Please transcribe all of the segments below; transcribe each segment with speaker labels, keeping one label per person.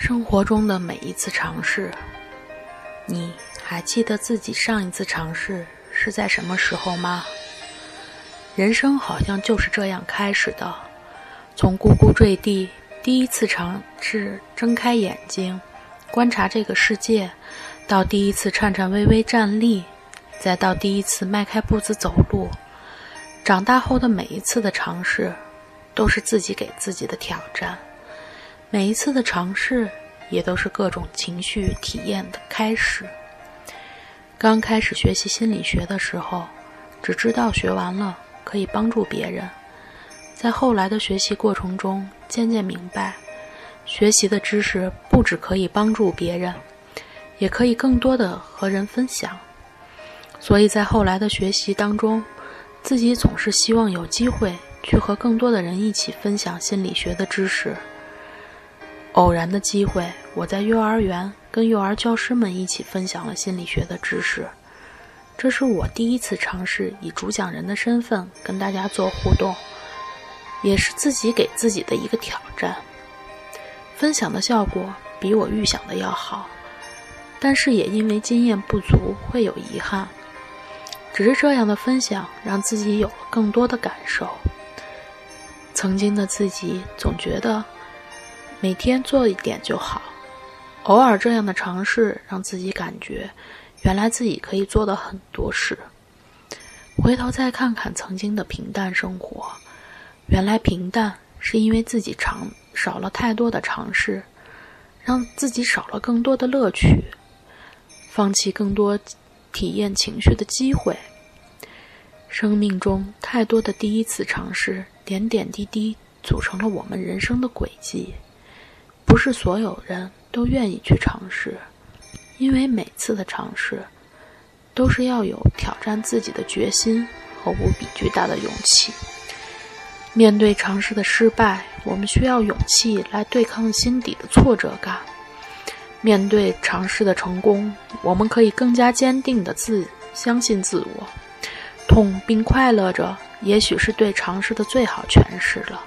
Speaker 1: 生活中的每一次尝试，你还记得自己上一次尝试是在什么时候吗？人生好像就是这样开始的，从呱呱坠地，第一次尝试睁开眼睛观察这个世界，到第一次颤颤巍巍站立，再到第一次迈开步子走路，长大后的每一次的尝试，都是自己给自己的挑战。每一次的尝试，也都是各种情绪体验的开始。刚开始学习心理学的时候，只知道学完了可以帮助别人。在后来的学习过程中，渐渐明白，学习的知识不只可以帮助别人，也可以更多的和人分享。所以在后来的学习当中，自己总是希望有机会去和更多的人一起分享心理学的知识。偶然的机会，我在幼儿园跟幼儿教师们一起分享了心理学的知识。这是我第一次尝试以主讲人的身份跟大家做互动，也是自己给自己的一个挑战。分享的效果比我预想的要好，但是也因为经验不足会有遗憾。只是这样的分享让自己有了更多的感受。曾经的自己总觉得。每天做一点就好，偶尔这样的尝试让自己感觉，原来自己可以做的很多事。回头再看看曾经的平淡生活，原来平淡是因为自己尝少了太多的尝试，让自己少了更多的乐趣，放弃更多体验情绪的机会。生命中太多的第一次尝试，点点滴滴组成了我们人生的轨迹。不是所有人都愿意去尝试，因为每次的尝试都是要有挑战自己的决心和无比巨大的勇气。面对尝试的失败，我们需要勇气来对抗心底的挫折感；面对尝试的成功，我们可以更加坚定的自相信自我。痛并快乐着，也许是对尝试的最好诠释了。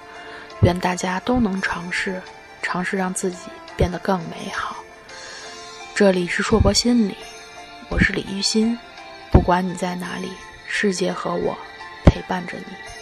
Speaker 1: 愿大家都能尝试。尝试让自己变得更美好。这里是硕博心理，我是李玉欣。不管你在哪里，世界和我陪伴着你。